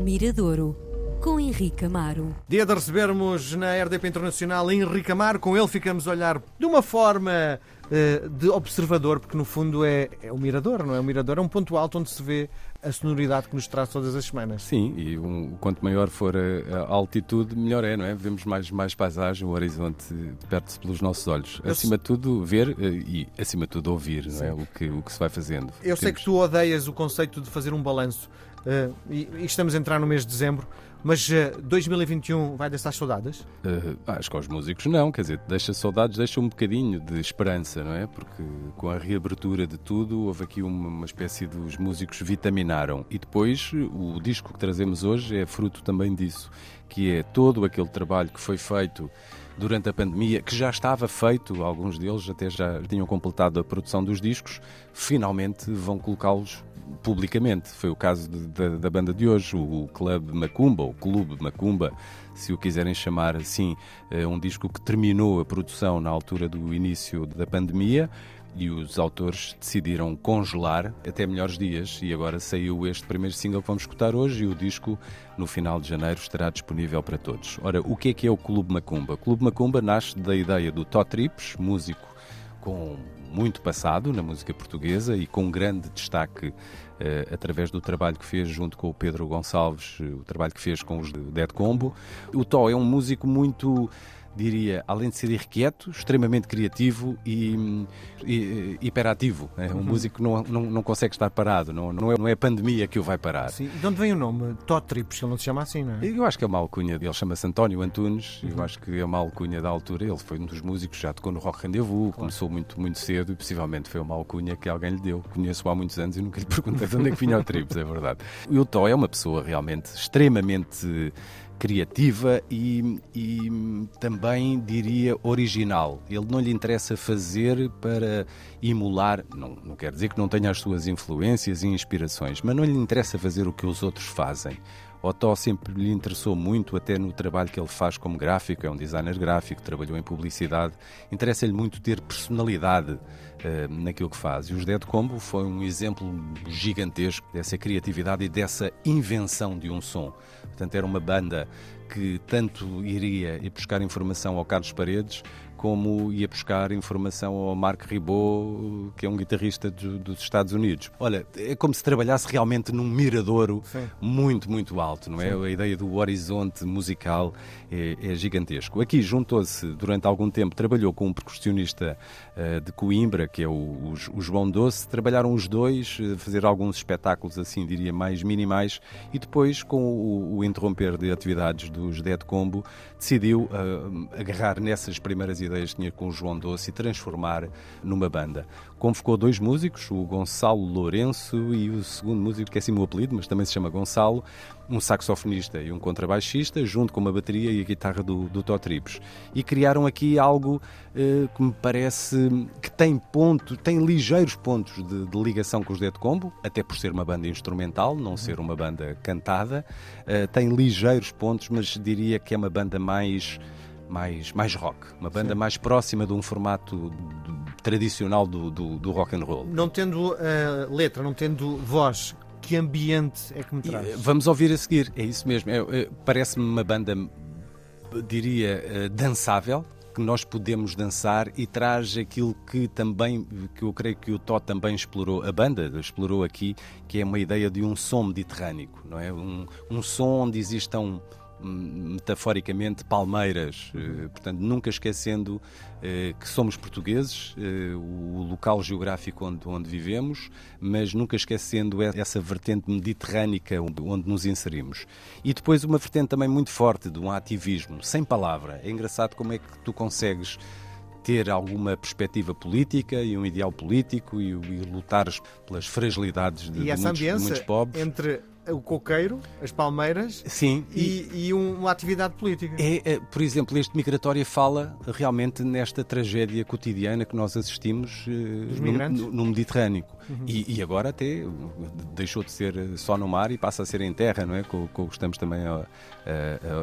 Miradouro, com Henrique Amaro. Dia de recebermos na RDP Internacional Henrique Amaro. Com ele ficamos a olhar de uma forma eh, de observador, porque no fundo é, é o mirador, não é? O mirador é um ponto alto onde se vê a sonoridade que nos traz todas as semanas. Sim, e um, quanto maior for a, a, altitude, melhor é, não é? Vemos mais, mais paisagem, o horizonte perto-se pelos nossos olhos. Eu acima de tudo, ver eh, e, acima de tudo, ouvir, não é? O que, o que se vai fazendo. Eu Temos... sei que tu odeias o conceito de fazer um balanço uh, e, e estamos a entrar no mês de dezembro. Mas uh, 2021 vai deixar saudades? Uh, acho que aos músicos não, quer dizer, deixa saudades, deixa um bocadinho de esperança, não é? Porque com a reabertura de tudo, houve aqui uma, uma espécie de os músicos vitaminaram. E depois, o disco que trazemos hoje é fruto também disso, que é todo aquele trabalho que foi feito durante a pandemia, que já estava feito, alguns deles até já tinham completado a produção dos discos, finalmente vão colocá-los publicamente. Foi o caso de, de, da banda de hoje, o Club Macumba, ou Clube Macumba, se o quiserem chamar assim, é um disco que terminou a produção na altura do início da pandemia e os autores decidiram congelar até melhores dias e agora saiu este primeiro single que vamos escutar hoje e o disco no final de janeiro estará disponível para todos. Ora, o que é que é o Clube Macumba? O Clube Macumba nasce da ideia do Tó Trips, músico com muito passado na música portuguesa e com grande destaque eh, através do trabalho que fez junto com o Pedro Gonçalves, eh, o trabalho que fez com os Dead Combo. O Tó é um músico muito diria, além de ser irrequieto, extremamente criativo e, e hiperativo. É um uhum. músico não, não, não consegue estar parado, não, não, é, não é a pandemia que o vai parar. Sim. De onde vem o nome? Totrips, ele não se chama assim, não é? Eu acho que é uma alcunha, ele chama-se António Antunes, uhum. eu acho que é uma alcunha da altura, ele foi um dos músicos, já tocou no Rock Rendezvous, claro. começou muito, muito cedo e possivelmente foi uma alcunha que alguém lhe deu. Conheço há muitos anos e nunca lhe perguntei de onde é que vinha o Trips, é verdade. E o Tó é uma pessoa realmente extremamente criativa e, e, também diria original. Ele não lhe interessa fazer para emular, não, não quer dizer que não tenha as suas influências e inspirações, mas não lhe interessa fazer o que os outros fazem. Otó sempre lhe interessou muito, até no trabalho que ele faz como gráfico, é um designer gráfico, trabalhou em publicidade. Interessa-lhe muito ter personalidade uh, naquilo que faz. E os Dead Combo foi um exemplo gigantesco dessa criatividade e dessa invenção de um som. Portanto, era uma banda que tanto iria ir buscar informação ao Carlos Paredes, como ia buscar informação ao Mark Ribot, que é um guitarrista do, dos Estados Unidos. Olha, é como se trabalhasse realmente num miradouro Sim. muito, muito alto, não é? Sim. A ideia do horizonte musical é, é gigantesco. Aqui juntou-se, durante algum tempo, trabalhou com um percussionista uh, de Coimbra, que é o, o, o, João Doce. Trabalharam os dois, uh, fazer alguns espetáculos, assim, diria, mais minimais, e depois, com o, o interromper de atividades dos Dead Combo, decidiu uh, agarrar nessas primeiras ideias ideias tinha com o João Doce e transformar numa banda. Convocou dois músicos, o Gonçalo Lourenço e o segundo músico, que é assim o apelido, mas também se chama Gonçalo, um saxofonista e um contrabaixista, junto com uma bateria e a guitarra do, do Tó Tripes. E criaram aqui algo eh, que me parece que tem ponto, tem ligeiros pontos de, de, ligação com os Dead Combo, até por ser uma banda instrumental, não ser uma banda cantada. Eh, tem ligeiros pontos, mas diria que é uma banda mais mais, mais rock, uma banda Sim. mais próxima de um formato tradicional do, do, do, rock and roll. Não tendo uh, letra, não tendo voz, que ambiente é que me traz? E, vamos ouvir a seguir, é isso mesmo. É, é, Parece-me uma banda, diria, uh, dançável, que nós podemos dançar e traz aquilo que também, que eu creio que o Tó também explorou, a banda explorou aqui, que é uma ideia de um som mediterrâneo, não é? Um, um som onde existam metaforicamente palmeiras, eh, portanto, nunca esquecendo eh, que somos portugueses, eh, o local geográfico onde, onde vivemos, mas nunca esquecendo essa vertente mediterrânica onde nos inserimos. E depois uma vertente também muito forte de um ativismo, sem palavra. É engraçado como é que tu consegues ter alguma perspectiva política e um ideal político e, e lutares pelas fragilidades de, e de, muitos, de muitos pobres. entre o coqueiro, as palmeiras Sim, e, e, e uma atividade política. É, é, por exemplo, este Migratória fala realmente nesta tragédia cotidiana que nós assistimos uh, no, no, Mediterrâneo. Uhum. E, e, agora até deixou de ser só no mar e passa a ser em terra, não é? Com, com o que estamos também a,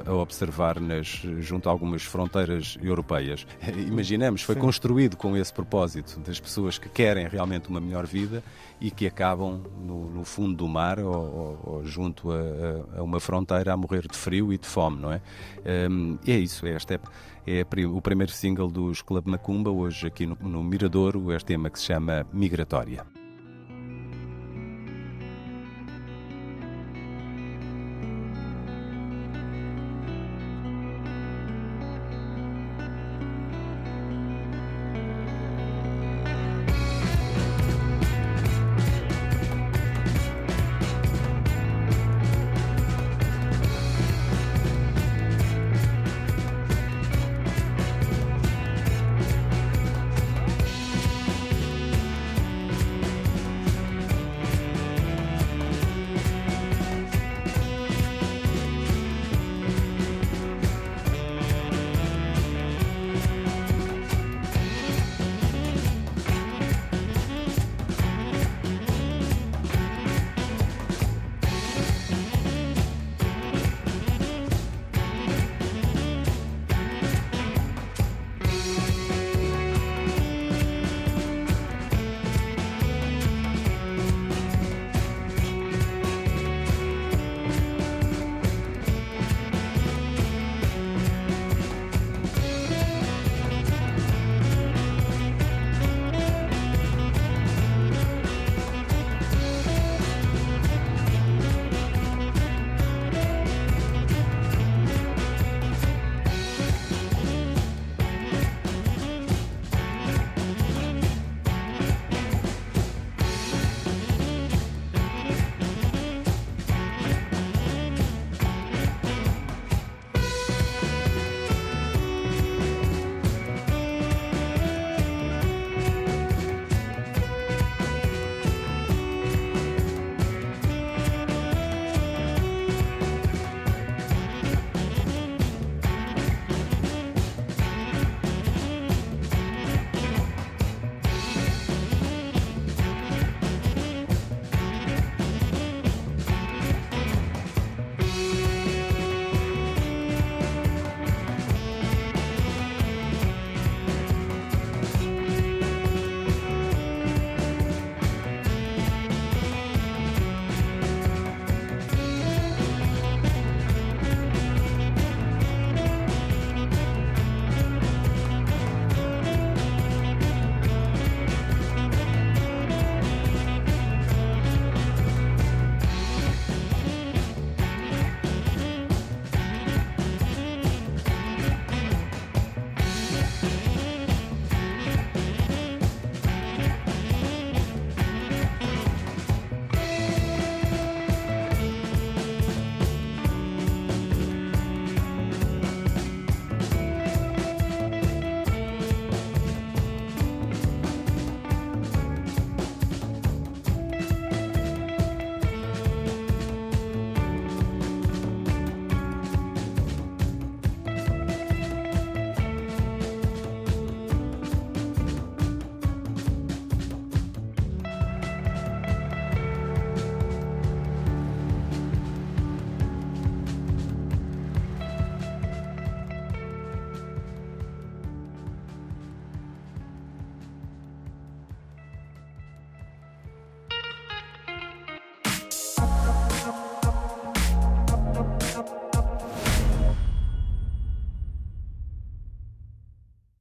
a, a observar nas, junto a algumas fronteiras europeias. Imaginemos, foi Sim. construído com esse propósito das pessoas que querem realmente uma melhor vida e que acabam no, no fundo do mar ou, ou, ou junto a, a, uma fronteira a morrer de frio e de fome, não é? Um, é isso, é este é, é o primeiro single dos Club Macumba, hoje aqui no, no Miradouro, este tema que se chama Migratória.